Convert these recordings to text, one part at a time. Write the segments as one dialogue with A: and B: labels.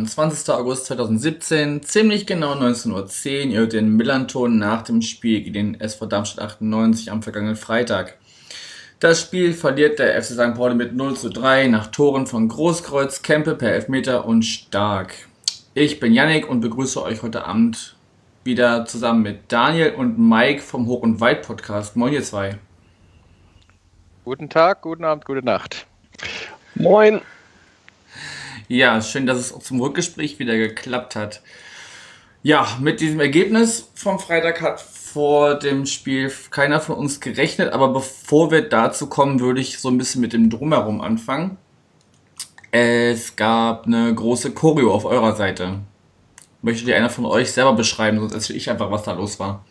A: Sonntagabend, 20. August 2017, ziemlich genau 19.10 Uhr. Ihr hört den Millanton nach dem Spiel gegen den SV Darmstadt 98 am vergangenen Freitag. Das Spiel verliert der FC St. Pauli mit 0 zu 3 nach Toren von Großkreuz, Kempe per Elfmeter und Stark. Ich bin Yannick und begrüße euch heute Abend wieder zusammen mit Daniel und Mike vom Hoch- und Weit-Podcast. Moin, ihr zwei.
B: Guten Tag, guten Abend, gute Nacht.
C: Moin.
A: Ja, schön, dass es zum Rückgespräch wieder geklappt hat. Ja, mit diesem Ergebnis vom Freitag hat vor dem Spiel keiner von uns gerechnet, aber bevor wir dazu kommen, würde ich so ein bisschen mit dem Drumherum anfangen. Es gab eine große Choreo auf eurer Seite. Möchtet ihr einer von euch selber beschreiben, sonst erzähle ich einfach, was da los war.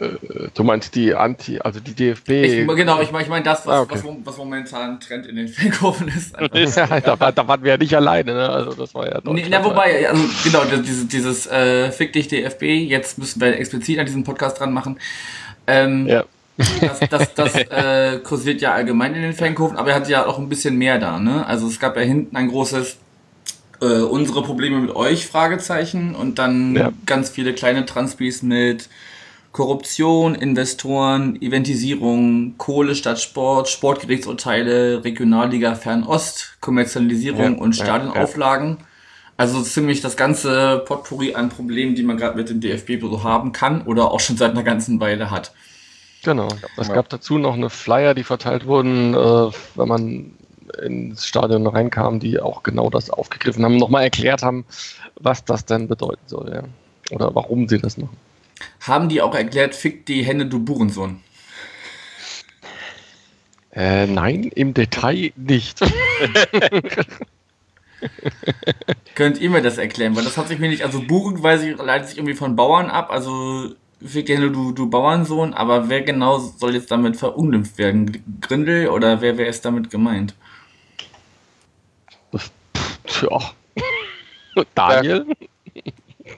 C: Äh, du meinst die Anti, also die DFB.
A: Ich, genau, ich meine ich mein das, was, ah, okay. was, was, momentan Trend in den Fankurven ist.
C: ja, da, war, da, waren wir ja nicht alleine, ne? Also das war ja
A: nee, na, wobei, also genau, dieses, dieses äh, Fick dich DFB, jetzt müssen wir explizit an diesem Podcast dran machen. Ähm, ja. Das, das, das äh, kursiert ja allgemein in den Fankurven, aber er hat ja auch ein bisschen mehr da, ne? Also es gab ja hinten ein großes äh, unsere Probleme mit euch, Fragezeichen, und dann ja. ganz viele kleine Transpis mit Korruption, Investoren, Eventisierung, Kohle statt Sport, Sportgerichtsurteile, Regionalliga Fernost, Kommerzialisierung ja, und Stadionauflagen. Ja, ja. Also ziemlich das ganze Potpourri an Problemen, die man gerade mit dem DFB so haben kann oder auch schon seit einer ganzen Weile hat.
C: Genau. Es gab dazu noch eine Flyer, die verteilt wurden, äh, wenn man ins Stadion reinkam, die auch genau das aufgegriffen haben, nochmal erklärt haben, was das denn bedeuten soll, ja. Oder warum sie das machen.
A: Haben die auch erklärt, fick die Hände, du Burensohn?
C: Äh, nein, im Detail nicht.
A: Könnt ihr mir das erklären? Weil das hat sich mir nicht, also Buren weiß ich, leitet sich irgendwie von Bauern ab, also fick die Hände, du, du Bauernsohn, aber wer genau soll jetzt damit verunglimpft werden? Grindel oder wer, wer ist damit gemeint?
C: Tja. Daniel?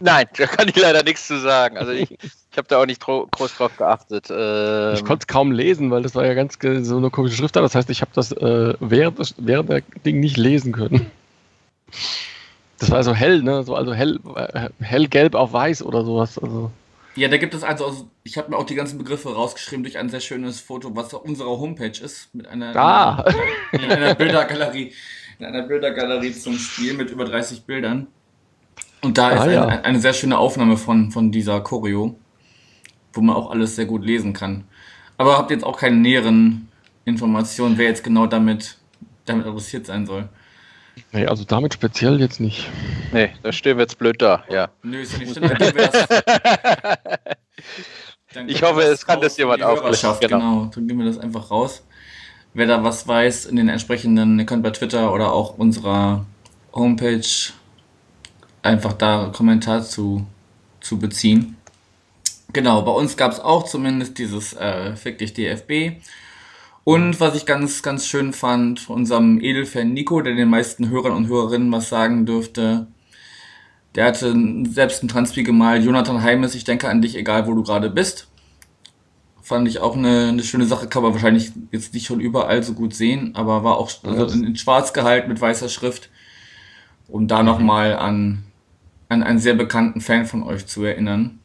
B: Nein, da kann ich leider nichts zu sagen. Also ich, ich habe da auch nicht groß drauf geachtet.
C: Ähm ich konnte es kaum lesen, weil das war ja ganz so eine komische Schrift da. Das heißt, ich habe das äh, während, während der Ding nicht lesen können. Das war so hell, ne? So, also hell, äh, hellgelb auf weiß oder sowas. Also.
A: Ja, da gibt es also, ich habe mir auch die ganzen Begriffe rausgeschrieben durch ein sehr schönes Foto, was auf unserer Homepage ist, mit einer,
C: ah.
A: in einer Bildergalerie, in einer Bildergalerie zum Spiel mit über 30 Bildern. Und da ah, ist ja. eine, eine, sehr schöne Aufnahme von, von dieser Choreo, wo man auch alles sehr gut lesen kann. Aber habt jetzt auch keine näheren Informationen, wer jetzt genau damit, damit adressiert sein soll.
C: Nee, also damit speziell jetzt nicht.
B: Nee, da stehen wir jetzt blöd da, ja. Nö, ist ja nicht stimmt. ich hoffe, es kann das jemand aufklären.
A: Genau. genau, dann gehen wir das einfach raus. Wer da was weiß, in den entsprechenden, ihr könnt bei Twitter oder auch unserer Homepage einfach da Kommentar zu, zu beziehen. Genau, bei uns gab es auch zumindest dieses äh, Fick dich DFB. Und was ich ganz, ganz schön fand, von unserem Edelfan Nico, der den meisten Hörern und Hörerinnen was sagen dürfte, der hatte selbst ein Transpi gemalt. Jonathan Heimes, ich denke an dich, egal wo du gerade bist. Fand ich auch eine, eine schöne Sache, kann man wahrscheinlich jetzt nicht schon überall so gut sehen, aber war auch also in, in schwarz gehalten mit weißer Schrift, um da nochmal an an einen sehr bekannten Fan von euch zu erinnern.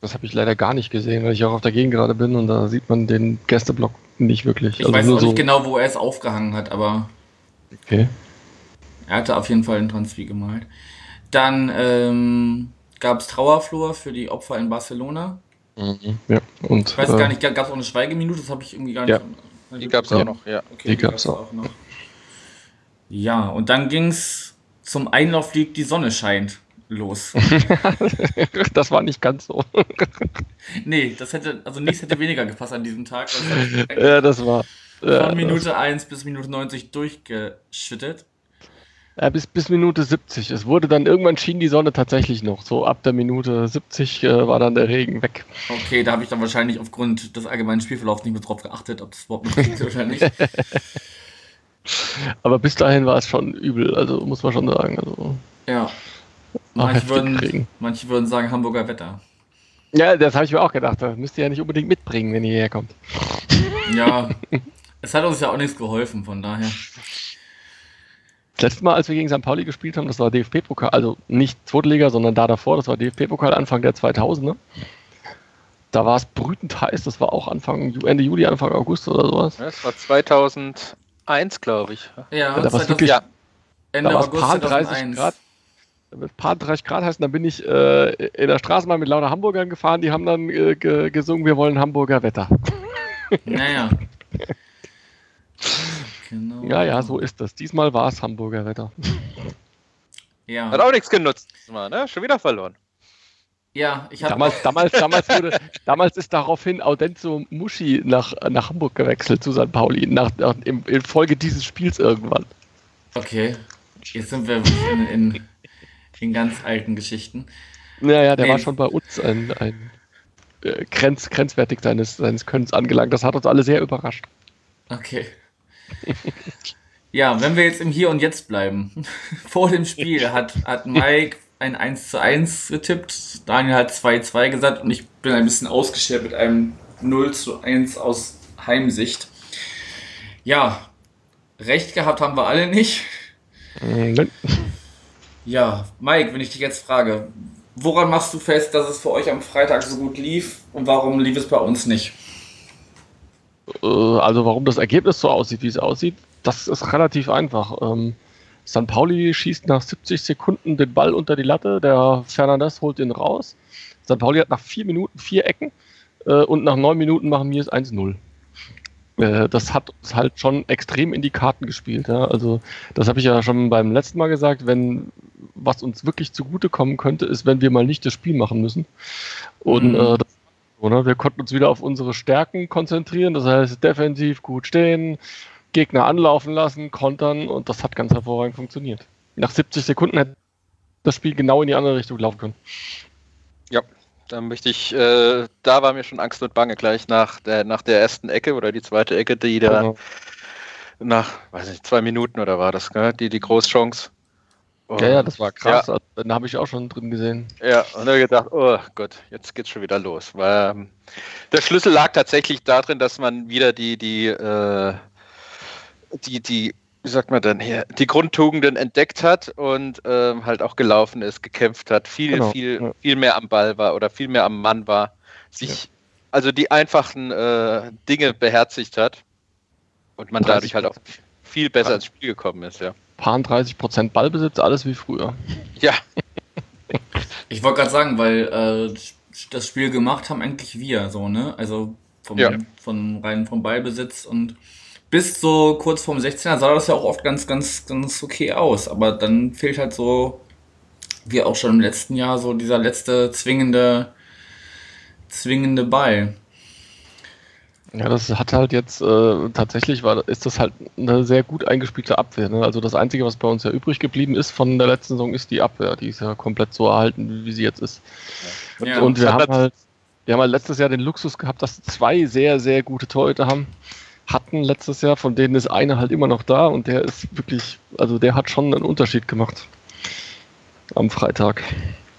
C: Das habe ich leider gar nicht gesehen, weil ich auch auf der Gegend gerade bin und da sieht man den Gästeblock nicht wirklich.
A: Ich also weiß auch so nicht genau, wo er es aufgehangen hat, aber
C: okay.
A: er hatte auf jeden Fall einen Transfer gemalt. Dann ähm, gab es Trauerflor für die Opfer in Barcelona.
C: Mhm. Ja, und,
A: ich weiß äh, gar nicht, gab es auch eine Schweigeminute? Das habe ich irgendwie gar nicht.
B: Ja. Die gab es auch noch, ja.
C: Okay, die, die gab es auch. auch. noch.
A: Ja, und dann ging es zum Einlauf liegt, die Sonne scheint los.
C: das war nicht ganz so.
A: nee, das hätte, also nichts hätte weniger gepasst an diesem Tag.
C: ja, das war.
A: Von ja, Minute 1 bis Minute 90 durchgeschüttet.
C: Ja, bis, bis Minute 70. Es wurde dann irgendwann schien die Sonne tatsächlich noch. So ab der Minute 70 äh, war dann der Regen weg.
A: Okay, da habe ich dann wahrscheinlich aufgrund des allgemeinen Spielverlaufs nicht mehr drauf geachtet, ob das überhaupt noch geht oder nicht.
C: Aber bis dahin war es schon übel, also muss man schon sagen. Also.
A: Ja. Manche würden, manche würden sagen Hamburger Wetter.
C: Ja, das habe ich mir auch gedacht. Das müsst ihr ja nicht unbedingt mitbringen, wenn ihr hierher kommt.
A: Ja, es hat uns ja auch nichts geholfen, von daher.
C: Das letzte Mal, als wir gegen St. Pauli gespielt haben, das war DFB-Pokal, also nicht Zweite Liga, sondern da davor, das war DFB-Pokal Anfang der 2000er. Da war es brütend heiß, das war auch Anfang, Ende Juli, Anfang August oder sowas.
B: Das war 2001, glaube ich.
C: Ja, ja da war es wirklich, ja. Ende da August paar 30 Grad. Mit paar 30 Grad heißt, dann bin ich äh, in der Straßenbahn mit lauter Hamburgern gefahren, die haben dann äh, gesungen, wir wollen Hamburger Wetter.
A: Naja.
C: genau. Ja, ja, so ist das. Diesmal war es Hamburger Wetter.
B: Ja. Hat auch nichts genutzt, mal, ne? Schon wieder verloren.
A: Ja, ich habe.
C: Damals, damals, damals, wurde, damals ist daraufhin Audenzo Muschi nach, nach Hamburg gewechselt zu St. Pauli, nach, nach, in, in Folge dieses Spiels irgendwann.
A: Okay. Jetzt sind wir in, in, in ganz alten Geschichten.
C: Naja, der nee. war schon bei uns ein, ein äh, grenz, grenzwertig seines, seines Könnens angelangt. Das hat uns alle sehr überrascht.
A: Okay. ja, wenn wir jetzt im Hier und Jetzt bleiben. Vor dem Spiel hat, hat Mike ein 1 zu 1 getippt, Daniel hat 2 zu 2 gesagt und ich bin ein bisschen ausgeschert mit einem 0 zu 1 aus Heimsicht. Ja, recht gehabt haben wir alle nicht. Mhm. Ja, Mike, wenn ich dich jetzt frage, woran machst du fest, dass es für euch am Freitag so gut lief und warum lief es bei uns nicht?
C: Äh, also warum das Ergebnis so aussieht, wie es aussieht, das ist relativ einfach. Ähm, St. Pauli schießt nach 70 Sekunden den Ball unter die Latte, der Fernandes holt ihn raus. St. Pauli hat nach vier Minuten vier Ecken äh, und nach neun Minuten machen wir es 1-0. Äh, das hat uns halt schon extrem in die Karten gespielt. Ja? Also, das habe ich ja schon beim letzten Mal gesagt, wenn was uns wirklich zugutekommen könnte, ist, wenn wir mal nicht das Spiel machen müssen. Und mhm. äh, das, oder? wir konnten uns wieder auf unsere Stärken konzentrieren, das heißt defensiv gut stehen, Gegner anlaufen lassen, kontern und das hat ganz hervorragend funktioniert. Nach 70 Sekunden hätte das Spiel genau in die andere Richtung laufen können.
B: Ja, da möchte ich, äh, da war mir schon Angst und Bange gleich nach der, nach der ersten Ecke oder die zweite Ecke, die da genau. nach, weiß nicht, zwei Minuten oder war das, gell? die, die Großchance.
C: Und, ja, ja, das war krass. Ja. Den habe ich auch schon drin gesehen.
B: Ja, und dann gedacht, oh Gott, jetzt geht's schon wieder los. Weil ähm, der Schlüssel lag tatsächlich darin, dass man wieder die, die, äh, die, die wie sagt man denn hier, die Grundtugenden entdeckt hat und ähm, halt auch gelaufen ist, gekämpft hat, viel, genau, viel, ja. viel mehr am Ball war oder viel mehr am Mann war, sich ja. also die einfachen äh, Dinge beherzigt hat und man dadurch halt auch viel besser ins Spiel gekommen ist, ja.
C: Paar 30 Prozent Ballbesitz, alles wie früher.
B: Ja.
A: ich wollte gerade sagen, weil äh, das Spiel gemacht haben eigentlich wir, so, ne? Also vom, ja. von rein vom Ballbesitz und bis so kurz vorm 16er sah das ja auch oft ganz, ganz, ganz okay aus. Aber dann fehlt halt so, wie auch schon im letzten Jahr, so dieser letzte zwingende, zwingende Ball.
C: Ja, das hat halt jetzt äh, tatsächlich war ist das halt eine sehr gut eingespielte Abwehr. Ne? Also das Einzige, was bei uns ja übrig geblieben ist von der letzten Saison, ist die Abwehr. Die ist ja komplett so erhalten, wie sie jetzt ist. Ja. Und, und wir haben halt, wir haben halt letztes Jahr den Luxus gehabt, dass zwei sehr, sehr gute Torhüter haben hatten letztes Jahr, von denen ist einer halt immer noch da und der ist wirklich, also der hat schon einen Unterschied gemacht am Freitag.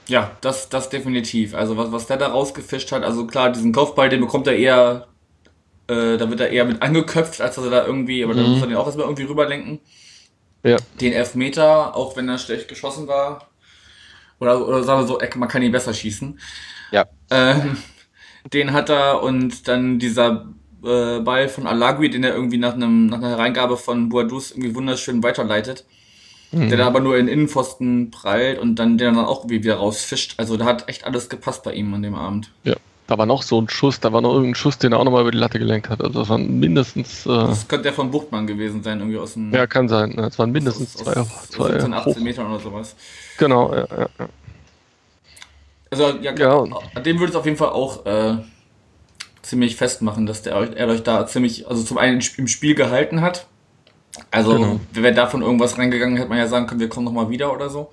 A: Ja, das, das definitiv. Also was, was der da rausgefischt hat, also klar, diesen Kopfball, den bekommt er eher, äh, da wird er eher mit angeköpft, als dass er da irgendwie, aber mhm. dann muss er den auch erstmal irgendwie rüberlenken. Ja. Den Elfmeter, auch wenn er schlecht geschossen war, oder, oder sagen wir so, man kann ihn besser schießen.
B: Ja.
A: Ähm, den hat er und dann dieser äh, Ball von Alagui, den er irgendwie nach, einem, nach einer Hereingabe von Boadus irgendwie wunderschön weiterleitet. Mhm. Der dann aber nur in Innenpfosten prallt und dann den dann auch irgendwie wieder rausfischt. Also da hat echt alles gepasst bei ihm an dem Abend.
C: Ja. Da war noch so ein Schuss, da war noch irgendein Schuss, den er auch nochmal über die Latte gelenkt hat. Also das waren mindestens. Äh
A: das könnte der von Buchtmann gewesen sein, irgendwie aus dem.
C: Ja, kann sein. Das waren mindestens aus, zwei, aus, zwei,
A: 17, 18 Metern oder sowas.
C: Genau, ja, ja. ja.
A: Also ja, ja. dem würde es auf jeden Fall auch äh, ziemlich festmachen, dass der, er euch da ziemlich, also zum einen im Spiel gehalten hat. Also, genau. wäre davon irgendwas reingegangen, hätte man ja sagen können, wir kommen nochmal wieder oder so.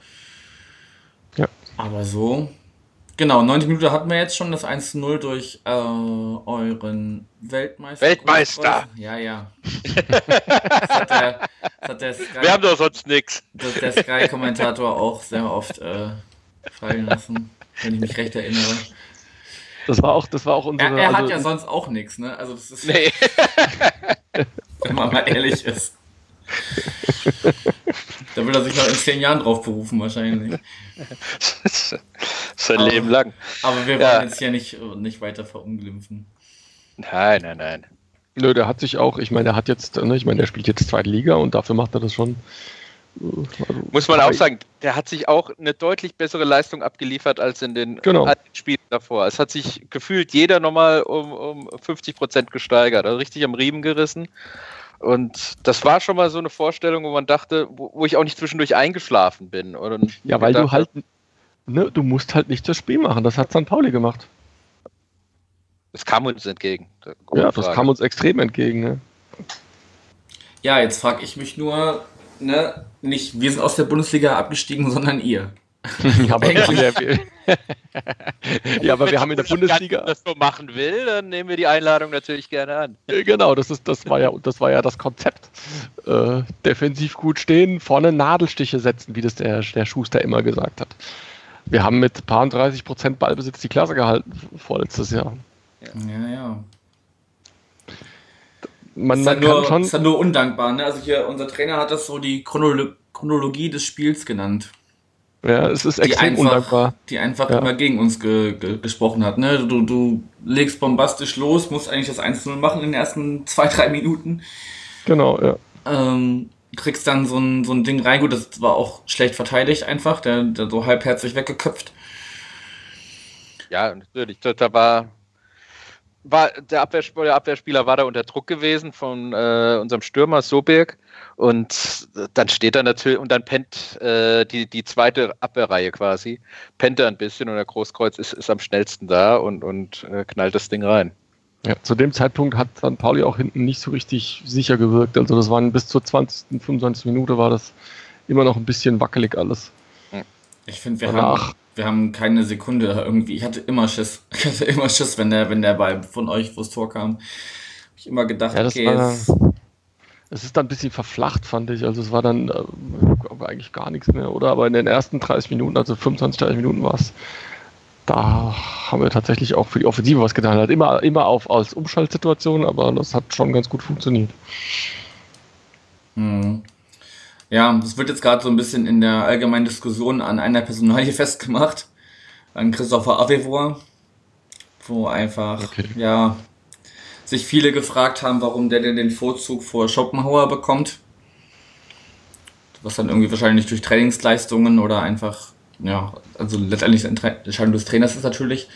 A: Ja. Aber so, Genau, 90 Minuten hatten wir jetzt schon das 1-0 durch äh, euren Weltmeister.
B: Weltmeister!
A: Ja, ja. das hat der, das hat der Sky,
B: Wir haben doch sonst nichts.
A: das hat der Sky-Kommentator auch sehr oft äh, fallen lassen, wenn ich mich recht erinnere.
C: Das war auch, das war auch
A: Er,
C: unsere.
A: er hat
C: also-
A: ja sonst auch nichts, ne? Also das ist,
B: Nee.
A: wenn man mal ehrlich ist. Da will er sich noch in zehn Jahren drauf berufen, wahrscheinlich.
B: Sein
A: Aber-
B: Leben lang.
A: Aber wir wollen
B: Ja.
A: jetzt hier nicht, nicht weiter verunglimpfen.
B: Nein, nein, nein.
C: Nö, der hat sich auch, ich meine, der hat jetzt, ne, ich meine, der spielt jetzt zweite Liga und dafür macht er das schon. äh, Also,
B: Muss man
C: aber
B: auch sagen, der hat sich auch eine deutlich bessere Leistung abgeliefert als in den
C: Genau.
B: alten Spielen davor. Es hat sich gefühlt jeder nochmal um, um 50 Prozent gesteigert, also richtig am Riemen gerissen. Und das war schon mal so eine Vorstellung, wo man dachte, wo, wo ich auch nicht zwischendurch eingeschlafen bin. Oder
C: Ja, weil du halt, ne, du musst halt nicht das Spiel machen. Das hat St. Pauli gemacht.
B: Das kam uns entgegen.
C: Ja, das kam uns extrem entgegen. Ne?
A: Ja, jetzt frage ich mich nur, ne, nicht wir sind aus der Bundesliga abgestiegen, sondern ihr.
C: Ja, aber, wir haben ja, ja, aber wir haben in der
B: Wenn
C: Bundesliga.
B: das so machen will, dann nehmen wir die Einladung natürlich gerne an.
C: Genau, das, ist, das, war ja, das war ja das Konzept. Äh, defensiv gut stehen, vorne Nadelstiche setzen, wie das der, der Schuster immer gesagt hat. Wir haben mit paar 30 Prozent Ballbesitz die Klasse gehalten vorletztes Jahr.
A: Ja, ja.
C: Man,
A: Ist
C: man
A: halt nur,
C: kann schon.
A: ist halt nur undankbar, ne? Also hier, unser Trainer hat das so die Chronolo Chronologie des Spiels genannt.
C: Ja, es ist
A: Die
C: extrem
A: einfach,
C: undankbar.
A: die einfach
C: Ja.
A: immer gegen uns ge ge gesprochen hat, ne? Du, du legst bombastisch los, musst eigentlich das 1-0 machen in den ersten zwei, drei Minuten.
C: Genau, ja.
A: ähm, kriegst dann so ein, so ein Ding rein. Gut, das war auch schlecht verteidigt einfach, der, der so halbherzig weggeköpft.
B: Ja, natürlich. Da war, war der, Abwehrspieler, der Abwehrspieler war da unter Druck gewesen von äh, unserem Stürmer Sobirk. Und dann steht er natürlich, und dann pennt äh, die, die zweite Abwehrreihe quasi, pennt er ein bisschen und der Großkreuz ist, ist am schnellsten da und, und äh, knallt das Ding rein.
C: ja. Zu dem Zeitpunkt hat St. Pauli auch hinten nicht so richtig sicher gewirkt. Also das waren bis zur 20., 25. Minute war das immer noch ein bisschen wackelig alles.
A: Ich finde, wir
C: Danach.
A: haben, wir haben keine Sekunde irgendwie. Ich hatte immer Schiss. Ich hatte immer Schiss, wenn der, wenn der Ball von euch vors Tor kam. Hab ich immer gedacht,
C: Ja,
A: okay,
C: war- Es ist dann ein bisschen verflacht, fand ich. Also es war dann äh, eigentlich gar nichts mehr, oder? Aber in den ersten 30 Minuten, also 25, 30 Minuten war es, da haben wir tatsächlich auch für die Offensive was getan. Halt immer, immer auf als Umschaltsituation, aber das hat schon ganz gut funktioniert.
A: hm. Ja, das wird jetzt gerade so ein bisschen in der allgemeinen Diskussion an einer Personalie festgemacht. An Christopher Avevor. Wo einfach,
C: Okay.
A: ja, sich viele gefragt haben, warum der denn den Vorzug vor Schopenhauer bekommt. Was dann irgendwie wahrscheinlich durch Trainingsleistungen oder einfach, ja, also letztendlich Entscheidung des Trainers ist natürlich.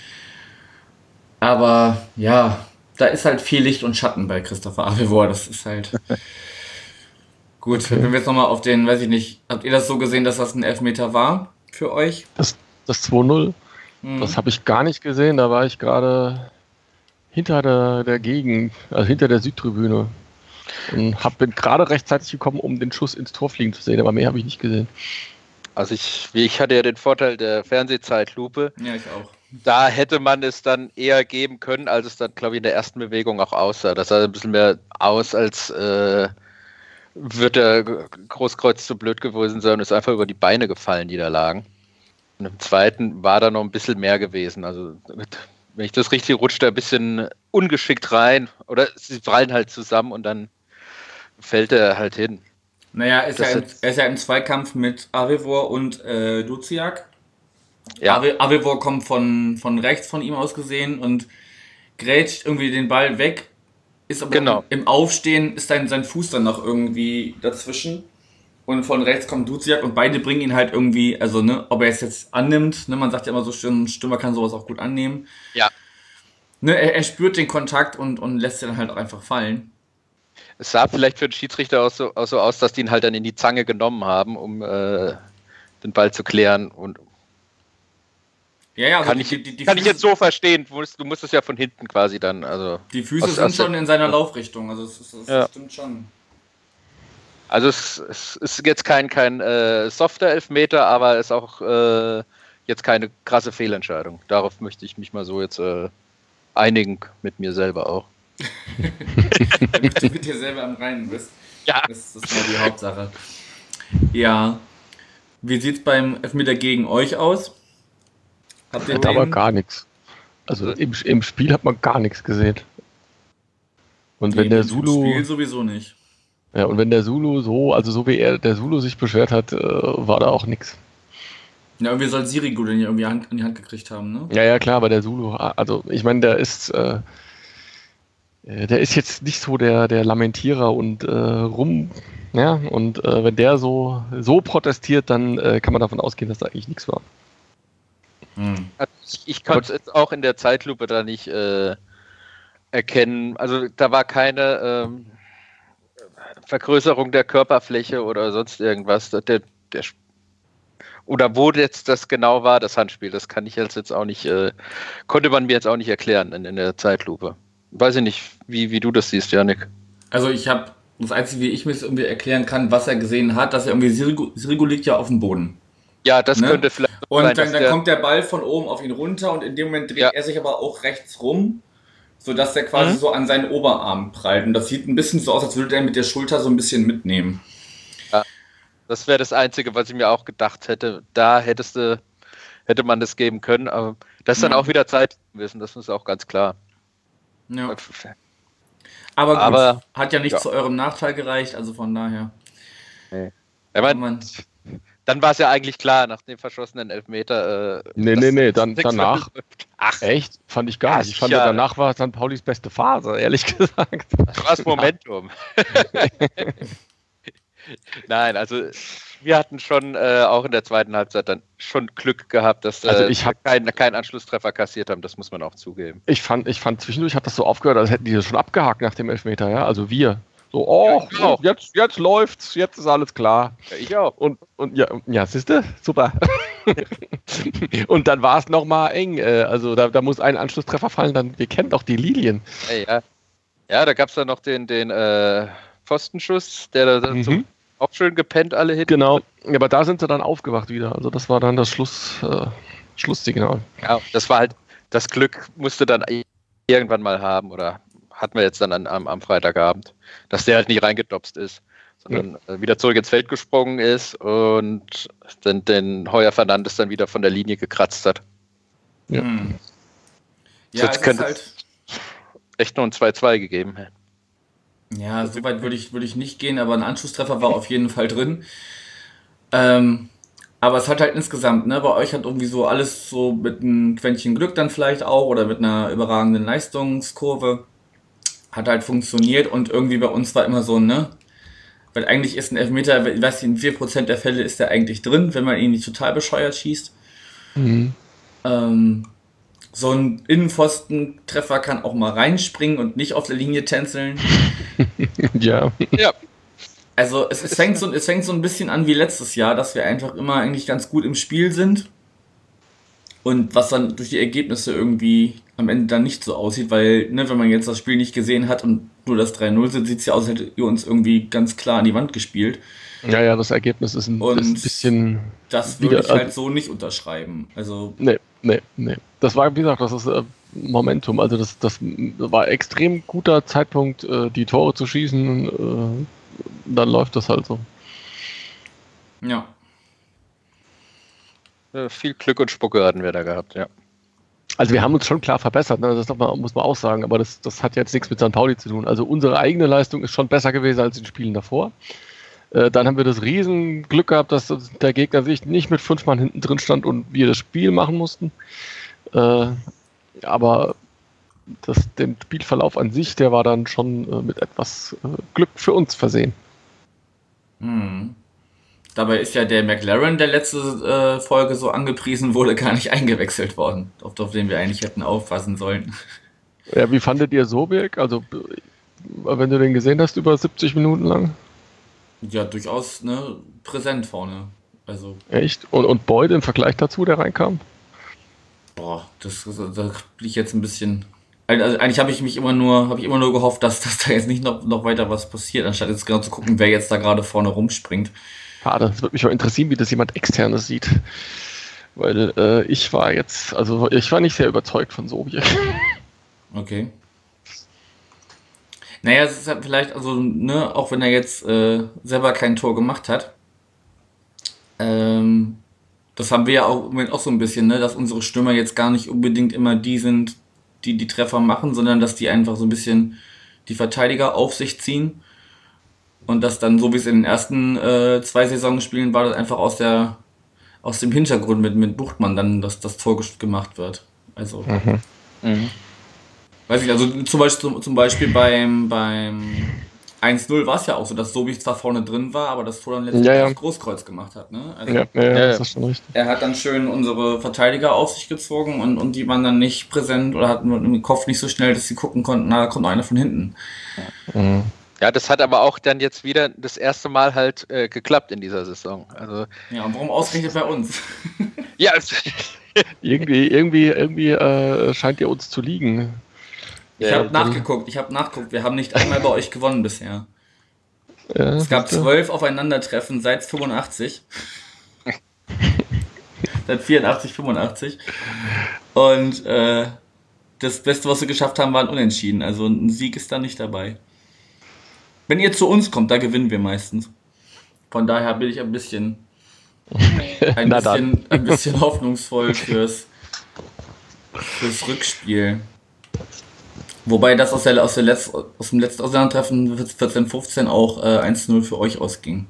A: Aber ja, da ist halt viel Licht und Schatten bei Christopher Avevor. Das ist halt. Gut, wenn wir jetzt nochmal auf den, weiß ich nicht, habt ihr das so gesehen, dass das ein Elfmeter war für euch?
C: Das, das 2-0,
A: Hm.
C: das habe ich gar nicht gesehen. Da war ich gerade hinter der, der Gegend, also hinter der Südtribüne. Und hab, bin gerade rechtzeitig gekommen, um den Schuss ins Tor fliegen zu sehen, aber mehr habe ich nicht gesehen.
B: Also ich, wie ich hatte ja den Vorteil der Fernsehzeitlupe.
A: Ja, ich auch.
B: Da hätte man es dann eher geben können, als es dann, glaube ich, in der ersten Bewegung auch aussah. Das sah ein bisschen mehr aus, als äh, wird der Großkreuz zu blöd gewesen sein und ist einfach über die Beine gefallen, die da lagen. Und im zweiten war da noch ein bisschen mehr gewesen. Also, wenn ich das richtig rutscht, er ein bisschen ungeschickt rein. Oder sie fallen halt zusammen und dann fällt er halt hin.
A: Naja, ist er, im, er ist ja im Zweikampf mit Avevor und äh, Duziak.
B: Ja,
A: Ave, Avevor kommt von, von rechts von ihm aus gesehen und grätscht irgendwie den Ball weg. Ist aber
B: Genau.
A: im Aufstehen ist dann sein Fuß dann noch irgendwie dazwischen. Und von rechts kommt Duziak und beide bringen ihn halt irgendwie, also ne, ob er es jetzt annimmt, ne, man sagt ja immer so, ein Stürmer kann sowas auch gut annehmen.
B: Ja.
A: Ne, er, er spürt den Kontakt und, und lässt ihn halt auch einfach fallen.
B: Es sah vielleicht für den Schiedsrichter auch so, auch so aus, dass die ihn halt dann in die Zange genommen haben, um äh, den Ball zu klären. Und
A: Ja, ja, also
B: kann,
A: die,
B: ich,
A: die, die,
B: kann ich
A: Füße-
B: jetzt so verstehen. Du musst, du musst es ja von hinten quasi dann. Also,
A: Die Füße
B: aus-
A: sind
B: aus
A: schon in seiner Laufrichtung, also es, es
B: Ja.
A: stimmt schon.
B: also es, es ist jetzt kein, kein äh, softer Elfmeter, aber es ist auch äh, jetzt keine krasse Fehlentscheidung. Darauf möchte ich mich mal so jetzt äh, einigen mit mir selber auch.
A: Damit du mit dir selber am Reinen bist. Ja. Das, das ist mal die Hauptsache. Ja. Wie sieht es beim Elfmeter gegen euch aus?
C: Habt ihr aber gar nichts. Also im, im Spiel hat man gar nichts gesehen. Und wenn der Zulu. Im Spiel
A: sowieso nicht.
C: Ja, und wenn der Zulu so, also so wie er, der Zulu sich beschwert hat, äh, war da auch nichts.
A: Ja, irgendwie soll Sirigu den ja irgendwie an, die Hand gekriegt haben, ne?
C: Ja, ja, klar, aber der Zulu, also ich meine, der ist, äh, äh, der ist jetzt nicht so der, der Lamentierer und äh, rum, ja, und äh, wenn der so, so protestiert, dann äh, kann man davon ausgehen, dass da eigentlich nichts war.
B: Hm. Also ich, ich konnte es auch in der Zeitlupe da nicht äh, erkennen. Also da war keine ähm, Vergrößerung der Körperfläche oder sonst irgendwas. Der, der, oder wo jetzt das genau war, das Handspiel, das kann ich jetzt, jetzt auch nicht, äh, konnte man mir jetzt auch nicht erklären in, in der Zeitlupe. Weiß ich nicht, wie, wie du das siehst, Janik.
A: Also ich habe, das Einzige, wie ich mir das irgendwie erklären kann, was er gesehen hat, dass er irgendwie, Sirigu, Sirigu liegt ja auf dem Boden.
B: Ja, das ne? könnte vielleicht.
A: Und sein, dann, dann kommt der Ball von oben auf ihn runter und in dem Moment dreht ja. er sich aber auch rechts rum, sodass er quasi mhm. so an seinen Oberarm prallt. Und das sieht ein bisschen so aus, als würde er mit der Schulter so ein bisschen mitnehmen.
B: Ja, das wäre das Einzige, was ich mir auch gedacht hätte. Da hättest du, hätte man das geben können, aber das ist dann mhm. auch wieder Zeit gewesen, das ist auch ganz klar.
A: Ja. Aber, gut, aber hat ja nicht ja. zu eurem Nachteil gereicht, also von daher.
B: Nee. Ja, man, dann war es ja eigentlich klar, nach dem verschossenen Elfmeter.
C: Äh, nee, nee, nee, dann, danach. Ach, echt? Fand ich gar nicht. Ich fand, ja. danach war es dann Paulis beste Phase, ehrlich gesagt.
B: Das Momentum. Nein, also wir hatten schon äh, auch in der zweiten Halbzeit dann schon Glück gehabt, dass äh,
C: also ich hab,
B: keinen kein Anschlusstreffer kassiert haben, das muss man auch zugeben.
C: Ich fand, ich fand zwischendurch hat das so aufgehört, als hätten die das schon abgehakt nach dem Elfmeter, ja. Also wir. So, oh, ja, jetzt, jetzt läuft's, jetzt ist alles klar.
B: Ja, ich auch.
C: Und, und ja, ja siehste, super. und dann war es nochmal eng. Äh, also da, da muss ein Anschlusstreffer fallen, dann, wir kennen doch die Lilien.
B: Ja, ja. ja da gab es dann noch den, den äh, Pfostenschuss, der da mhm. zum, auch schön gepennt alle
C: hinten. Genau, aber da sind sie dann aufgewacht wieder. Also das war dann das Schluss, äh, Schlusssignal.
B: Ja, das war halt, das Glück musste dann irgendwann mal haben oder hatten wir jetzt dann an, am, am Freitagabend, dass der halt nicht reingedopst ist, sondern ja. Äh, wieder zurück ins Feld gesprungen ist und dann den Heuer Fernandes dann wieder von der Linie gekratzt hat.
A: Ja, hm.
B: ja Sonst könnte halt echt nur ein 2-2 gegeben.
A: Ja, so weit würde ich, würd ich nicht gehen, aber ein Anschlusstreffer war auf jeden Fall drin. Ähm, aber es hat halt insgesamt, ne, bei euch hat irgendwie so alles so mit einem Quäntchen Glück dann vielleicht auch oder mit einer überragenden Leistungskurve hat halt funktioniert und irgendwie bei uns war immer so, ne? Weil eigentlich ist ein Elfmeter, ich weiß nicht, in 4% der Fälle ist der eigentlich drin, wenn man ihn nicht total bescheuert schießt. Mhm. Ähm, so ein Innenpfostentreffer kann auch mal reinspringen und nicht auf der Linie tänzeln.
C: ja.
B: Ja.
A: Also es, es, fängt so, es fängt so ein bisschen an wie letztes Jahr, dass wir einfach immer eigentlich ganz gut im Spiel sind. Und was dann durch die Ergebnisse irgendwie am Ende dann nicht so aussieht, weil, ne, wenn man jetzt das Spiel nicht gesehen hat und nur das 3-0 sieht, sieht es ja aus, als hätte ihr uns irgendwie ganz klar an die Wand gespielt.
C: Ja, ja, das Ergebnis ist ein, ist ein bisschen.
A: Das würde ich halt so nicht unterschreiben. Also.
C: Nee, nee, nee. Das war, wie gesagt, das ist äh, Momentum. Also, das, das war extrem guter Zeitpunkt, äh, die Tore zu schießen. Äh, dann läuft das halt so.
A: Ja.
B: Viel Glück und Spucke hatten wir da gehabt, ja.
C: Also wir haben uns schon klar verbessert, ne? das muss man auch sagen, aber das, das hat jetzt nichts mit St. Pauli zu tun. Also unsere eigene Leistung ist schon besser gewesen als in den Spielen davor. Äh, dann haben wir das Riesenglück gehabt, dass der Gegner sich nicht mit fünf Mann hinten drin stand und wir das Spiel machen mussten. Äh, aber das, den Spielverlauf an sich, der war dann schon äh, mit etwas Glück für uns versehen.
A: Hm. Dabei ist ja der McLaren, der letzte äh, Folge so angepriesen wurde, gar nicht eingewechselt worden, auf, auf den wir eigentlich hätten aufpassen sollen.
C: Ja, wie fandet ihr Sobek? Also, wenn du den gesehen hast, über 70 Minuten lang?
A: Ja, durchaus ne, präsent vorne. Also.
C: Echt? Und, und Boyd im Vergleich dazu, der reinkam?
A: Boah, das, da bin ich jetzt ein bisschen. Also eigentlich habe ich mich immer nur, habe ich immer nur gehofft, dass, dass da jetzt nicht noch, noch weiter was passiert, anstatt jetzt gerade zu gucken, wer jetzt da gerade vorne rumspringt.
C: Schade, es würde mich auch interessieren, wie das jemand externes sieht. Weil äh, ich war jetzt, also ich war nicht sehr überzeugt von Sobi.
A: Okay. Naja, es ist halt vielleicht, also, ne, auch wenn er jetzt äh, selber kein Tor gemacht hat, ähm, das haben wir ja auch, auch so ein bisschen, ne, dass unsere Stürmer jetzt gar nicht unbedingt immer die sind, die die Treffer machen, sondern dass die einfach so ein bisschen die Verteidiger auf sich ziehen. Und dass dann, so wie es in den ersten äh, zwei Saisonspielen war, das einfach aus der aus dem Hintergrund mit, mit Buchtmann dann dass das Tor gemacht wird. Also. Mhm. Mhm. Weiß ich, also zum Beispiel, zum Beispiel beim, beim 1-0 war es ja auch so, dass Sobi zwar vorne drin war, aber das Tor dann letztendlich ja, ja. Großkreuz gemacht hat. Ne? Also ja, ja, ja, das ist schon richtig. Er hat dann schön unsere Verteidiger auf sich gezogen und, und die waren dann nicht präsent oder hatten im Kopf nicht so schnell, dass sie gucken konnten, na, da kommt einer von hinten.
B: Mhm. Ja, das hat aber auch dann jetzt wieder das erste Mal halt äh, geklappt in dieser Saison. Also,
A: ja, und warum ausgerechnet bei uns?
C: ja, irgendwie, irgendwie, irgendwie äh, scheint ihr uns zu liegen.
A: Ich ja, habe nachgeguckt, ich habe nachgeguckt. Wir haben nicht einmal bei euch gewonnen bisher. Ja, es gab zwölf Aufeinandertreffen seit 85. seit 84, 85. Und äh, das Beste, was wir geschafft haben, war ein Unentschieden. Also ein Sieg ist da nicht dabei. Wenn ihr zu uns kommt, da gewinnen wir meistens. Von daher bin ich ein bisschen, ein, bisschen, ein bisschen hoffnungsvoll fürs, fürs Rückspiel. Wobei das aus, der, aus, der Letz-, aus dem letzten Auseinandertreffen 14-15 auch äh, 1-0 für euch ausging.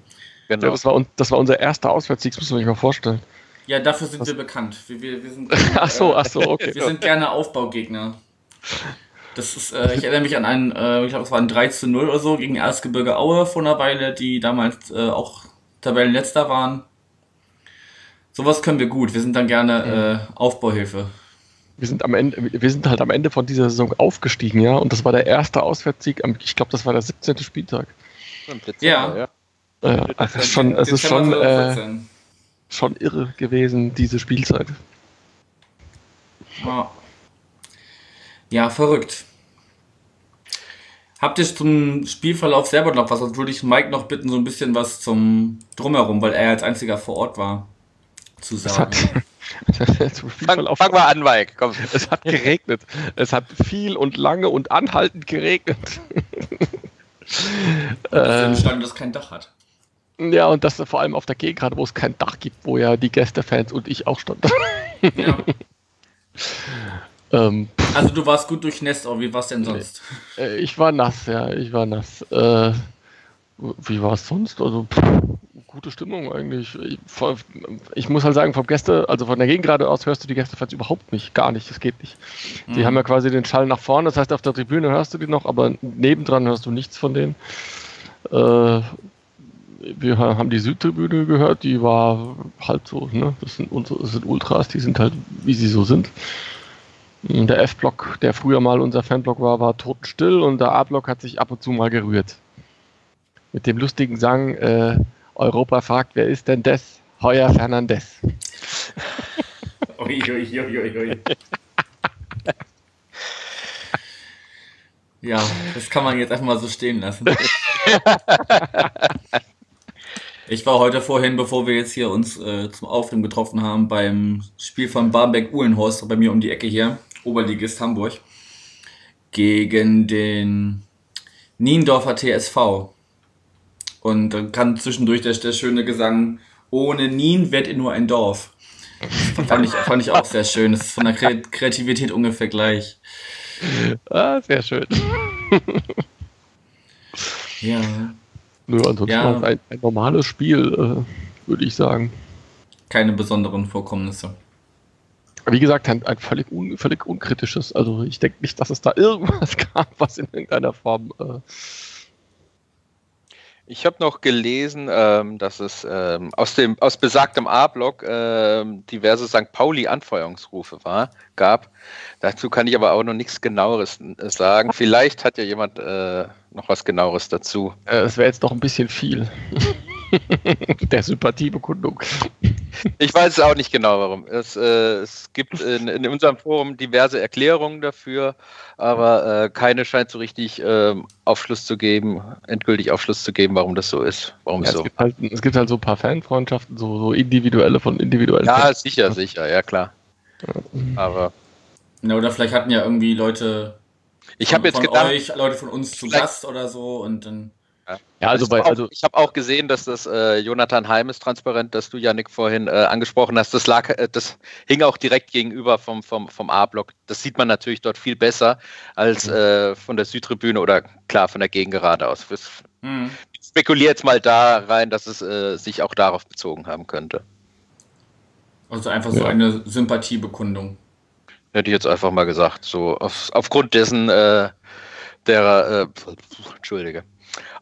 C: Genau. Ja, das, war, das war unser erster Auswärtssieg, das muss man sich mal vorstellen.
A: Ja, dafür sind Was? wir bekannt. Wir, wir, wir sind,
C: äh, ach so, ach so, okay.
A: Wir sind gerne Aufbaugegner. Das ist, äh, ich erinnere mich an einen, äh, ich glaube, es war ein 3 zu 0 oder so gegen Erzgebirge Aue vor einer Weile, die damals äh, auch Tabellenletzter waren. Sowas können wir gut. Wir sind dann gerne äh, Aufbauhilfe.
C: Wir sind am Ende, wir sind halt am Ende von dieser Saison aufgestiegen, ja, und das war der erste Auswärtssieg, ich glaube, das war der 17. Spieltag.
A: Ja. ja.
C: ja. Also es ist schon, es ist schon, äh, schon irre gewesen, diese Spielzeit.
A: Ja. Ja, verrückt. Habt ihr zum Spielverlauf selber noch was? Sonst würde ich Mike noch bitten, so ein bisschen was zum Drumherum, weil er als einziger vor Ort war, zu sagen.
B: Fang, fang, mal an, Mike. Komm.
C: Es hat geregnet. Es hat viel und lange und anhaltend geregnet.
A: das ist ein das kein Dach hat.
C: Ja, und das vor allem auf der Gegend, gerade wo es kein Dach gibt, wo ja die Gästefans und ich auch standen. Ja.
A: Ähm, also du warst gut durchnässt, aber wie war es denn sonst?
C: Äh, ich war nass, ja, ich war nass. Äh, wie war es sonst? Also pff, gute Stimmung eigentlich. Ich, ich, muss halt sagen, vom Gäste, also von der Gegend gerade aus hörst du die Gästefans überhaupt nicht, gar nicht, das geht nicht. Die mhm. haben ja quasi den Schall nach vorne, das heißt auf der Tribüne hörst du die noch, aber nebendran hörst du nichts von denen. Äh, wir haben die Südtribüne gehört, die war halt so, ne? Das sind, unsere, das sind Ultras, die sind halt, wie sie so sind. Der F-Block, der früher mal unser Fanblock war, war totenstill und der A-Block hat sich ab und zu mal gerührt. Mit dem lustigen Sang, äh, Europa fragt, wer ist denn das? Heuer Fernandes. ui, ui, ui, ui.
A: Ja, das kann man jetzt einfach mal so stehen lassen. Ich war heute vorhin, bevor wir jetzt hier uns äh, zum Aufnehmen getroffen haben, beim Spiel von Barmbek-Uhlenhorst bei mir um die Ecke hier. Oberligist Hamburg, gegen den Niendorfer TSV. Und dann kann zwischendurch der, der schöne Gesang, ohne Nien wird ihr nur ein Dorf. Fand ich, fand ich auch sehr schön. Das ist von der Kreativität ungefähr gleich.
C: Ah, sehr schön.
A: ja.
C: Nö, ansonsten ja. ein, ein normales Spiel, äh, würde ich sagen.
A: Keine besonderen Vorkommnisse.
C: Wie gesagt, ein, ein völlig, un, völlig unkritisches. Also ich denke nicht, dass es da irgendwas gab, was in irgendeiner Form. Äh
B: ich habe noch gelesen, ähm, dass es ähm, aus dem aus besagtem A-Block ähm, diverse St. Pauli-Anfeuerungsrufe war, gab. Dazu kann ich aber auch noch nichts Genaueres äh, sagen. Vielleicht hat ja jemand äh, noch was Genaueres dazu.
C: Äh, es wäre jetzt doch ein bisschen viel. Der Sympathiebekundung.
B: Ich weiß es auch nicht genau, warum. Es, äh, es gibt in, in, unserem Forum diverse Erklärungen dafür, aber äh, keine scheint so richtig äh, Aufschluss zu geben, endgültig Aufschluss zu geben, warum das so ist. Warum
C: ja,
B: es, so.
C: Gibt halt, es gibt halt so ein paar Fanfreundschaften, so, so individuelle von individuellen.
B: Ja, Fans. sicher, sicher, ja klar. Aber.
A: Na, oder vielleicht hatten ja irgendwie Leute.
B: Ich habe jetzt gedacht.
A: Euch, Leute von uns zu Gast oder so und dann.
B: Ja, also, bei, also ich habe auch gesehen, dass das äh, Jonathan Heim ist transparent, dass du Janik vorhin äh, angesprochen hast. Das lag, äh, das hing auch direkt gegenüber vom, vom, vom A-Block. Das sieht man natürlich dort viel besser als mhm. Äh, von der Südtribüne oder klar von der Gegengerade aus. Mhm. Ich spekuliere jetzt mal da rein, dass es äh, sich auch darauf bezogen haben könnte.
A: Also einfach so ja. eine Sympathiebekundung.
B: Hätte ich jetzt einfach mal gesagt. So auf, aufgrund dessen äh, der Entschuldige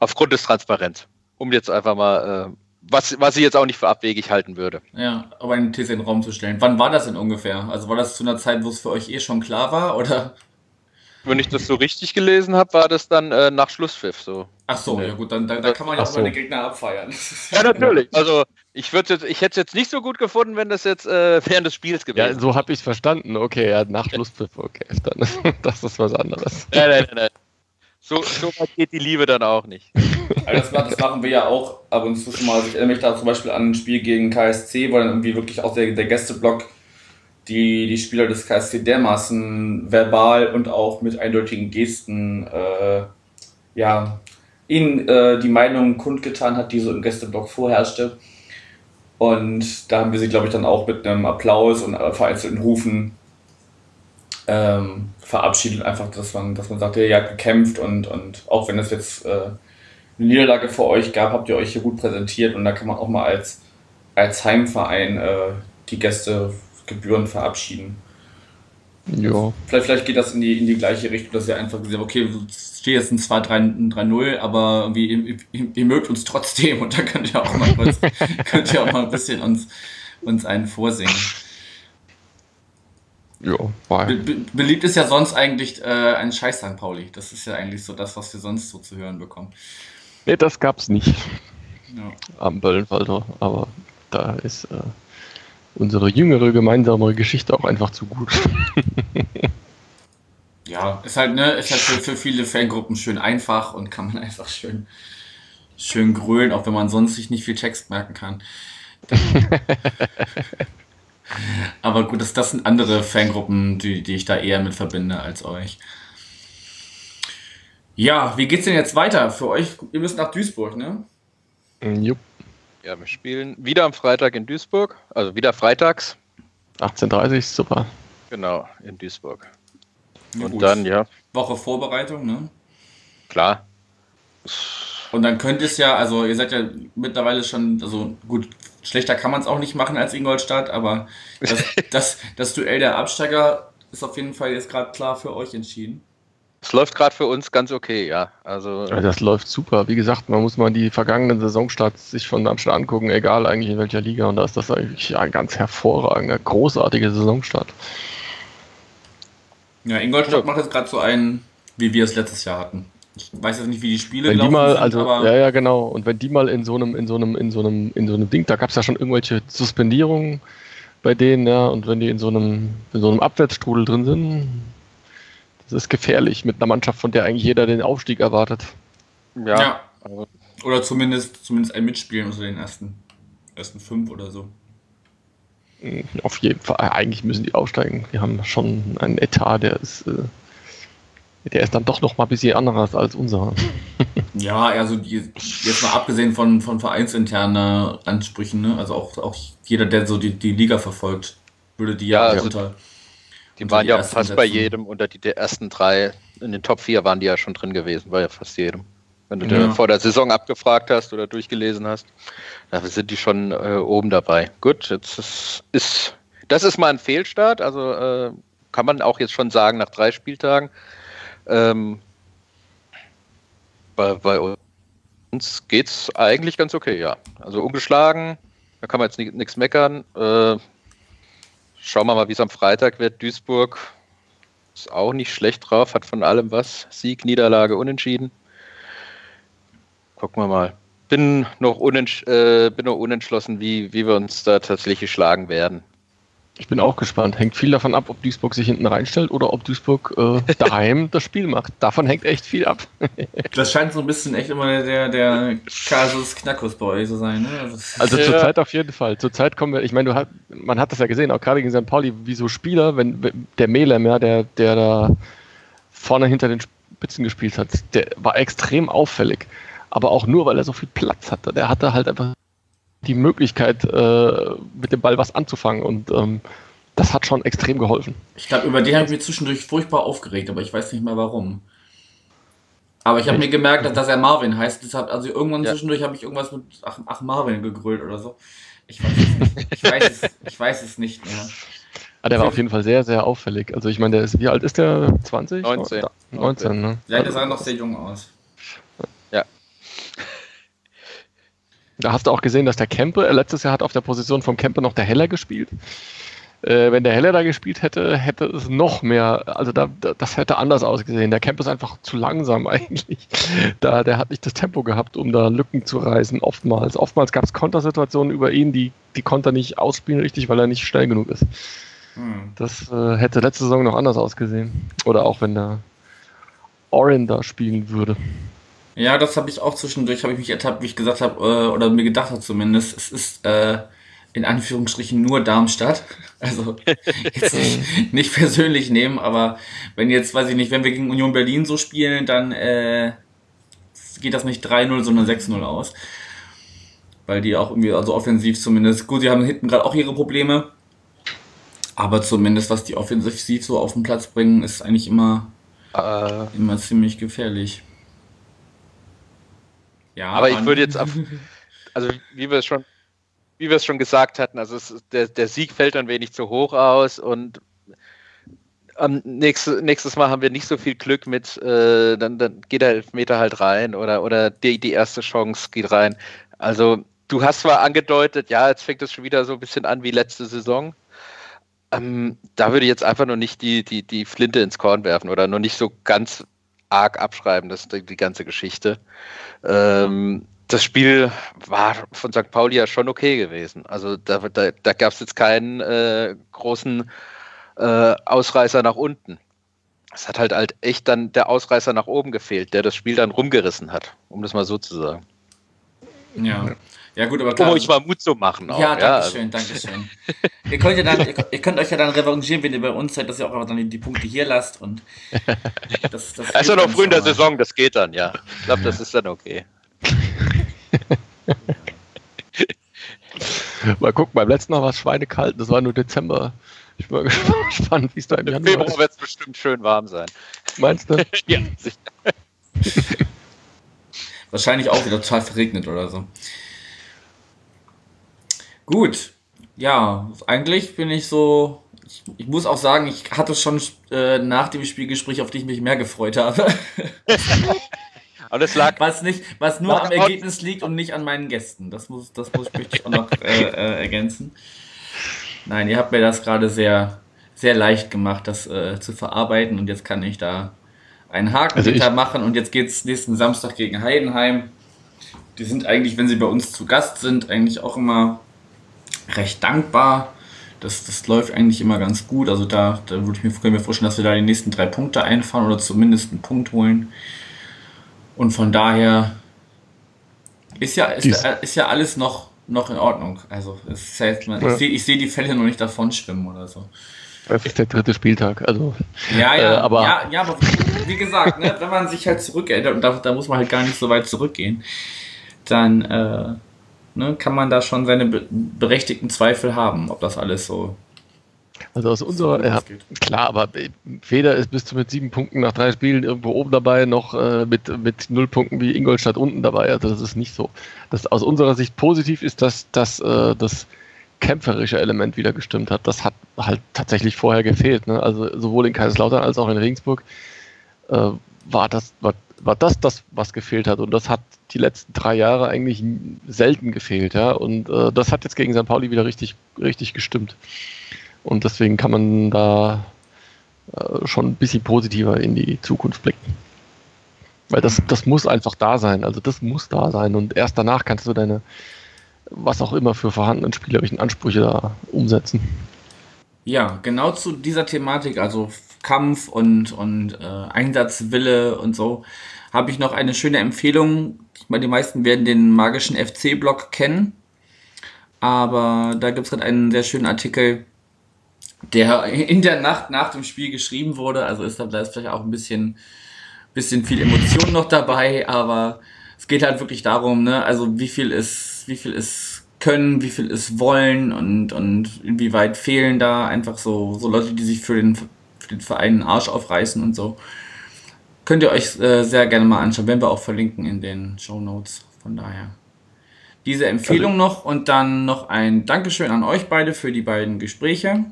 B: aufgrund des Transparenz. Um jetzt einfach mal, äh, was, was ich jetzt auch nicht für abwegig halten würde.
A: Ja, aber eine These in den Raum zu stellen. Wann war das denn ungefähr? Also war das zu einer Zeit, wo es für euch eh schon klar war, oder?
B: Wenn ich das so richtig gelesen habe, war das dann äh, nach Schlusspfiff so.
A: Ach so, ja gut, dann da, da kann man ja auch so. seine Gegner abfeiern.
B: ja, natürlich. Also ich jetzt, ich hätte es jetzt nicht so gut gefunden, wenn das jetzt äh, während des Spiels gewesen wäre.
C: Ja, so habe ich es verstanden. Okay, ja, nach Schlusspfiff, okay. Dann, das ist was anderes.
B: Nein, nein, nein. So, so weit geht die Liebe dann auch nicht.
A: Das, das, machen wir ja auch ab und zu schon mal. Also ich erinnere mich da zum Beispiel an ein Spiel gegen KSC, wo dann irgendwie wirklich auch der, der Gästeblock die, die Spieler des KSC dermaßen verbal und auch mit eindeutigen Gesten äh, ja, ihnen äh, die Meinung kundgetan hat, die so im Gästeblock vorherrschte. Und da haben wir sie, glaube ich, dann auch mit einem Applaus und vereinzelten Rufen ähm, verabschiedet, einfach, dass man, dass man sagt, ihr habt gekämpft und, und auch wenn es jetzt äh, eine Niederlage vor euch gab, habt ihr euch hier gut präsentiert und da kann man auch mal als, als Heimverein äh, die Gästegebühren verabschieden. Ja. Vielleicht, vielleicht geht das in die, in die gleiche Richtung, dass ihr einfach gesagt okay, es steht jetzt ein 2-3-0, aber irgendwie, ihr, ihr, ihr, mögt uns trotzdem und da könnt ihr auch mal, kurz, könnt ihr auch mal ein bisschen uns, uns einen vorsingen. Ja, Be be beliebt ist ja sonst eigentlich äh, ein Scheiß St. Pauli. Das ist ja eigentlich so das, was wir sonst so zu hören bekommen.
C: Nee, das gab's nicht. Ja. Am Böllenwalder, aber da ist äh, unsere jüngere gemeinsame Geschichte auch einfach zu gut.
A: ja, ist halt, ne, ist halt für, für viele Fangruppen schön einfach und kann man einfach schön, schön grölen, auch wenn man sonst sich nicht viel Text merken kann. Aber gut, das, das sind andere Fangruppen, die, die ich da eher mit verbinde als euch. Ja, wie geht's denn jetzt weiter für euch? Ihr müsst nach Duisburg, ne?
B: Mm, jupp. Ja, wir spielen wieder am Freitag in Duisburg, also wieder freitags.
C: 18.30 super.
B: Genau, in Duisburg.
A: Ja, Und gut. dann, ja. Woche Vorbereitung, ne?
B: Klar.
A: Und dann könnt ihr es ja, also ihr seid ja mittlerweile schon, also gut, schlechter kann man es auch nicht machen als Ingolstadt, aber das, das, das Duell der Absteiger ist auf jeden Fall jetzt gerade klar für euch entschieden.
B: Es läuft gerade für uns ganz okay, ja. Also
C: ja, das läuft super. Wie gesagt, man muss mal die vergangenen Saisonstarts sich von Darmstadt angucken, egal eigentlich in welcher Liga. Und da ist das eigentlich ein ganz hervorragender, großartiger Saisonstart.
A: Ja, Ingolstadt macht jetzt gerade so einen, wie wir es letztes Jahr hatten. Ich weiß jetzt nicht, wie die Spiele
C: wenn die mal, sind, also, ja, ja, genau. Und wenn die mal in so einem, in so einem, in so einem, in so einem Ding, da gab es ja schon irgendwelche Suspendierungen bei denen, ja, und wenn die in so einem, in so einem Abwärtsstrudel drin sind, das ist gefährlich mit einer Mannschaft, von der eigentlich jeder den Aufstieg erwartet.
A: Ja. ja. Oder zumindest, zumindest ein Mitspielen unter den ersten, ersten fünf oder so.
C: Auf jeden Fall. Eigentlich müssen die aufsteigen. Die haben schon einen Etat, der ist äh, der ist dann doch noch mal ein bisschen anderes als unser.
A: ja, also die, jetzt mal abgesehen von, von vereinsinternen Ansprüchen, ne? also auch, auch jeder, der so die, die Liga verfolgt, würde die ja, ja also unter,
B: Die unter waren die ja fast setzen. bei jedem unter die der ersten drei, in den Top 4 waren die ja schon drin gewesen, bei ja fast jedem. Wenn du ja. dir vor der Saison abgefragt hast oder durchgelesen hast, da sind die schon äh, oben dabei. Gut, jetzt ist, ist, das ist mal ein Fehlstart, also äh, kann man auch jetzt schon sagen nach drei Spieltagen. Ähm, bei, bei uns geht es eigentlich ganz okay, ja. Also ungeschlagen, da kann man jetzt nichts meckern. Äh, schauen wir mal, wie es am Freitag wird. Duisburg ist auch nicht schlecht drauf, hat von allem was. Sieg, Niederlage, Unentschieden. Gucken wir mal. bin noch, unentsch äh, bin noch unentschlossen, wie, wie wir uns da tatsächlich schlagen werden.
C: Ich bin auch gespannt. Hängt viel davon ab, ob Duisburg sich hinten reinstellt oder ob Duisburg äh, daheim das Spiel macht. Davon hängt echt viel ab.
A: das scheint so ein bisschen echt immer der, der Kasus Knackus bei euch zu sein. Ne?
C: Also ja. zurzeit auf jeden Fall. Zurzeit kommen wir, ich meine, hat, man hat das ja gesehen, auch gerade gegen St. Pauli, wie so Spieler, wenn, wenn der Melem, ja, der, der da vorne hinter den Spitzen gespielt hat, der war extrem auffällig. Aber auch nur, weil er so viel Platz hatte. Der hatte halt einfach die Möglichkeit, äh, mit dem Ball was anzufangen und ähm, das hat schon extrem geholfen.
A: Ich glaube, über den habe ich mich zwischendurch furchtbar aufgeregt, aber ich weiß nicht mehr warum. Aber ich habe mir gemerkt, dass, dass, er Marvin heißt. Deshalb, also irgendwann ja. zwischendurch habe ich irgendwas mit ach, ach, Marvin gegrölt oder so. Ich weiß es nicht. Ich weiß es, ich weiß es nicht mehr.
C: Ah, der war auf jeden Fall sehr, sehr auffällig. Also ich meine, der ist, wie alt ist der? 20?
B: 19.
C: 19, ne?
A: Ja, der sah noch sehr jung aus.
C: Da hast du auch gesehen, dass der Kempe, äh, letztes Jahr hat auf der Position vom Kempe noch der Heller gespielt. Äh, wenn der Heller da gespielt hätte, hätte es noch mehr, also da, das hätte anders ausgesehen. Der Kempe ist einfach zu langsam eigentlich. Da, der hat nicht das Tempo gehabt, um da Lücken zu reißen, oftmals. Oftmals gab es Kontersituationen über ihn, die, die konnte er nicht ausspielen richtig, weil er nicht schnell genug ist. Hm. Das äh, hätte letzte Saison noch anders ausgesehen. Oder auch wenn der Orin da spielen würde.
A: Ja, das habe ich auch zwischendurch, habe ich mich ertappt, wie ich gesagt habe, äh, oder mir gedacht habe zumindest, es ist äh, in Anführungsstrichen nur Darmstadt. Also jetzt nicht, nicht, persönlich nehmen, aber wenn jetzt, weiß ich nicht, wenn wir gegen Union Berlin so spielen, dann äh, geht das nicht 3-0, sondern 6-0 aus. Weil die auch irgendwie, also offensiv zumindest, gut, sie haben hinten gerade auch ihre Probleme, aber zumindest was die offensiv so auf den Platz bringen, ist eigentlich immer, uh. immer ziemlich gefährlich.
B: Ja, aber ich würde jetzt auf, also wie wir es schon, wie wir es schon gesagt hatten, also es, der, der Sieg fällt ein wenig zu hoch aus und am nächstes, nächstes Mal haben wir nicht so viel Glück mit, äh, dann, dann geht der Elfmeter halt rein oder, oder die, die erste Chance geht rein. Also du hast zwar angedeutet, ja, jetzt fängt es schon wieder so ein bisschen an wie letzte Saison. Ähm, da würde ich jetzt einfach nur nicht die, die, die Flinte ins Korn werfen oder nur nicht so ganz arg abschreiben, das ist die, die ganze Geschichte. Ähm, das Spiel war von St. Pauli ja schon okay gewesen. Also da, da, da gab es jetzt keinen äh, großen äh, Ausreißer nach unten. Es hat halt, halt echt dann der Ausreißer nach oben gefehlt, der das Spiel dann rumgerissen hat, um das mal so zu sagen.
A: Ja. Ja, gut, aber klar.
B: Um euch mal Mut zu machen.
A: Auch, ja, danke ja, schön, danke schön. ihr, könnt ja dann, ihr, ihr, könnt euch ja dann revanchieren, wenn ihr bei uns seid, dass ihr auch einfach dann die, die Punkte hier lasst. Und
B: das, das also noch früh in der Saison, das geht dann, ja. Ich glaube, das ist dann okay.
C: mal gucken, beim letzten Mal war es schweinekalt, das war nur Dezember. Ich bin mal gespannt, wie es da im Januar
B: Februar wird es bestimmt schön warm sein.
C: Meinst du?
B: ja, sicher.
A: Wahrscheinlich auch wieder total verregnet oder so. Gut, ja, eigentlich bin ich so. Ich, ich muss auch sagen, ich hatte schon äh, nach dem Spielgespräch, auf die ich mich mehr gefreut habe.
B: Aber das lag.
A: Was, nicht, was nur am Ergebnis liegt und nicht an meinen Gästen. Das muss, das muss ich auch noch äh, äh, ergänzen. Nein, ihr habt mir das gerade sehr, sehr leicht gemacht, das äh, zu verarbeiten und jetzt kann ich da einen Haken also machen und jetzt geht es nächsten Samstag gegen Heidenheim. Die sind eigentlich, wenn sie bei uns zu Gast sind, eigentlich auch immer recht dankbar. Das, das läuft eigentlich immer ganz gut. Also da, da würde ich mir, können wir vorstellen, dass wir da die nächsten drei Punkte einfahren oder zumindest einen Punkt holen. Und von daher ist ja, ist, ist ja alles noch, noch in Ordnung. Also es man, ja. ich sehe seh die Fälle noch nicht davon schwimmen oder so.
C: Das ist der dritte Spieltag, also.
A: Ja, ja, äh, aber, ja, ja, aber wie gesagt, ne, wenn man sich halt zurückerinnert, und da, da muss man halt gar nicht so weit zurückgehen, dann äh, ne, kann man da schon seine berechtigten Zweifel haben, ob das alles so.
C: Also aus unserer, ja, klar, aber Feder ist bis zu mit sieben Punkten nach drei Spielen irgendwo oben dabei, noch äh, mit, mit null Punkten wie Ingolstadt unten dabei. Also das ist nicht so. Das aus unserer Sicht positiv ist, dass, dass äh, das kämpferische Element wieder gestimmt hat. Das hat halt tatsächlich vorher gefehlt. Ne? Also sowohl in Kaiserslautern als auch in Regensburg äh, war das, war, war das das, was gefehlt hat. Und das hat die letzten drei Jahre eigentlich selten gefehlt, ja. Und äh, das hat jetzt gegen St. Pauli wieder richtig, richtig gestimmt. Und deswegen kann man da äh, schon ein bisschen positiver in die Zukunft blicken. Weil das, das muss einfach da sein. Also das muss da sein. Und erst danach kannst du deine, was auch immer für vorhandenen spielerischen Ansprüche da umsetzen.
A: Ja, genau zu dieser Thematik, also Kampf und, und äh, Einsatzwille und so, habe ich noch eine schöne Empfehlung. Ich meine, die meisten werden den magischen FC-Blog kennen. Aber da gibt es gerade einen sehr schönen Artikel, der in der Nacht nach dem Spiel geschrieben wurde. Also ist da ist vielleicht auch ein bisschen, bisschen viel Emotion noch dabei, aber es geht halt wirklich darum, ne, also wie viel ist, wie viel ist können, wie viel ist wollen und, und inwieweit fehlen da einfach so, so Leute, die sich für den, für den Verein einen Arsch aufreißen und so. Könnt ihr euch äh, sehr gerne mal anschauen, wenn wir auch verlinken in den Show Notes. Von daher diese Empfehlung noch und dann noch ein Dankeschön an euch beide für die beiden Gespräche.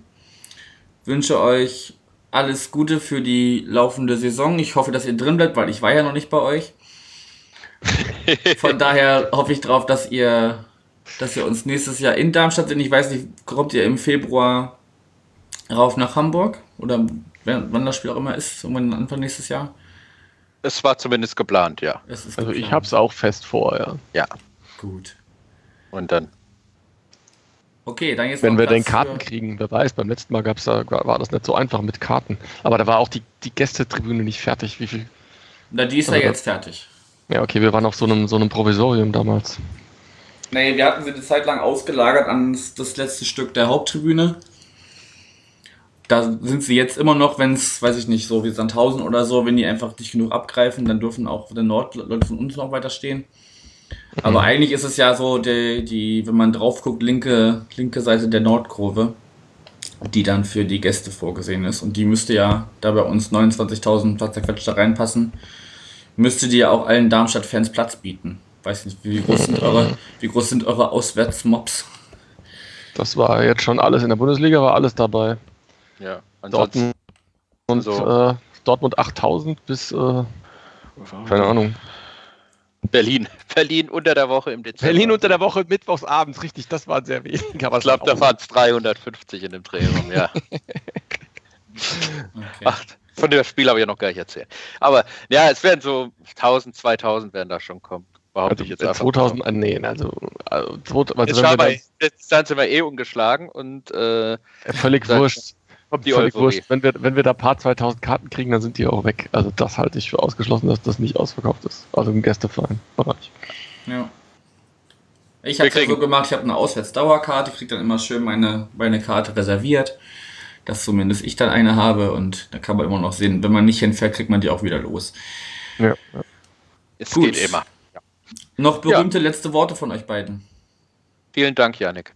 A: Wünsche euch alles Gute für die laufende Saison. Ich hoffe, dass ihr drin bleibt, weil ich war ja noch nicht bei euch. Von daher hoffe ich drauf, dass ihr, dass ihr uns nächstes Jahr in Darmstadt sind. Ich weiß nicht, kommt ihr im Februar rauf nach Hamburg? Oder wann das Spiel auch immer ist, irgendwann Anfang nächstes Jahr?
B: Es war zumindest geplant, ja.
C: also geplant. ich habe es auch fest vor, ja.
B: Ja.
A: Gut.
B: Und dann.
A: Okay, dann jetzt.
C: Wenn wir den Karten kriegen, wer weiß, beim letzten Mal gab's da, war das nicht so einfach mit Karten. Aber da war auch die, die Gästetribüne nicht fertig. Wie viel?
A: Na, die ist ja jetzt fertig.
C: Ja, okay, wir waren auf so einem, so einem Provisorium damals.
A: Nee, wir hatten sie eine Zeit lang ausgelagert an das letzte Stück der Haupttribüne. Da sind sie jetzt immer noch, wenn es, weiß ich nicht, so wie Sandhausen oder so, wenn die einfach nicht genug abgreifen, dann dürfen auch der Nordleute von uns noch weiter stehen. Aber mhm. eigentlich ist es ja so, die, die, wenn man drauf guckt, linke, linke Seite der Nordkurve, die dann für die Gäste vorgesehen ist. Und die müsste ja, da bei uns 29.000 Platz da reinpassen, müsste die ja auch allen Darmstadt-Fans Platz bieten. Weiß nicht, wie groß sind eure, wie groß sind eure Auswärtsmobs?
C: Das war jetzt schon alles in der Bundesliga, war alles dabei.
B: Ja,
C: Dortmund, und, so. äh, Dortmund 8000 bis, äh, keine Ahnung,
B: Berlin. Berlin unter der Woche im Dezember.
C: Berlin unter der Woche mittwochsabends, richtig, das waren sehr wenig.
B: ich glaube, da waren es 350 in dem Drehraum, ja. okay. Ach, von dem Spiel habe ich ja noch gar nicht erzählt. Aber ja, es werden so 1000, 2000 werden da schon kommen.
C: Behaupte also, ich jetzt einfach. 2000, mal. nee, also, also, also
B: jetzt, wenn wir jetzt, dann sind wir eh ungeschlagen und äh,
C: völlig wurscht kommt die Völlig wurscht. Wenn wir, wenn wir da paar 2000 Karten kriegen, dann sind die auch weg. Also das halte ich für ausgeschlossen, dass das nicht ausverkauft ist. Also im Gästeverein-Bereich.
A: Ja. Ich habe es so gemacht, ich habe eine Auswärtsdauerkarte, kriege dann immer schön meine, meine Karte reserviert, dass zumindest ich dann eine habe und da kann man immer noch sehen, wenn man nicht hinfährt, kriegt man die auch wieder los.
B: Ja. Es Gut. geht immer. Ja.
A: Noch berühmte ja. letzte Worte von euch beiden.
B: Vielen Dank, Janik.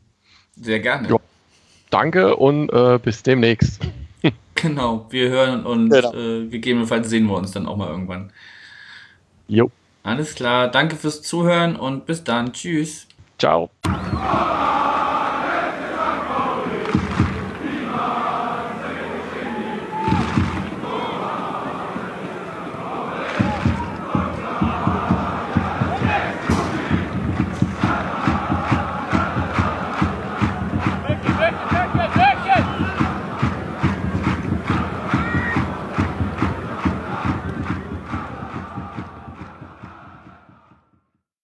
A: Sehr gerne. Jo.
C: Danke und äh, bis demnächst.
A: Genau, wir hören und genau. äh, gegebenenfalls sehen wir uns dann auch mal irgendwann.
C: Jo.
A: Alles klar, danke fürs Zuhören und bis dann. Tschüss.
C: Ciao.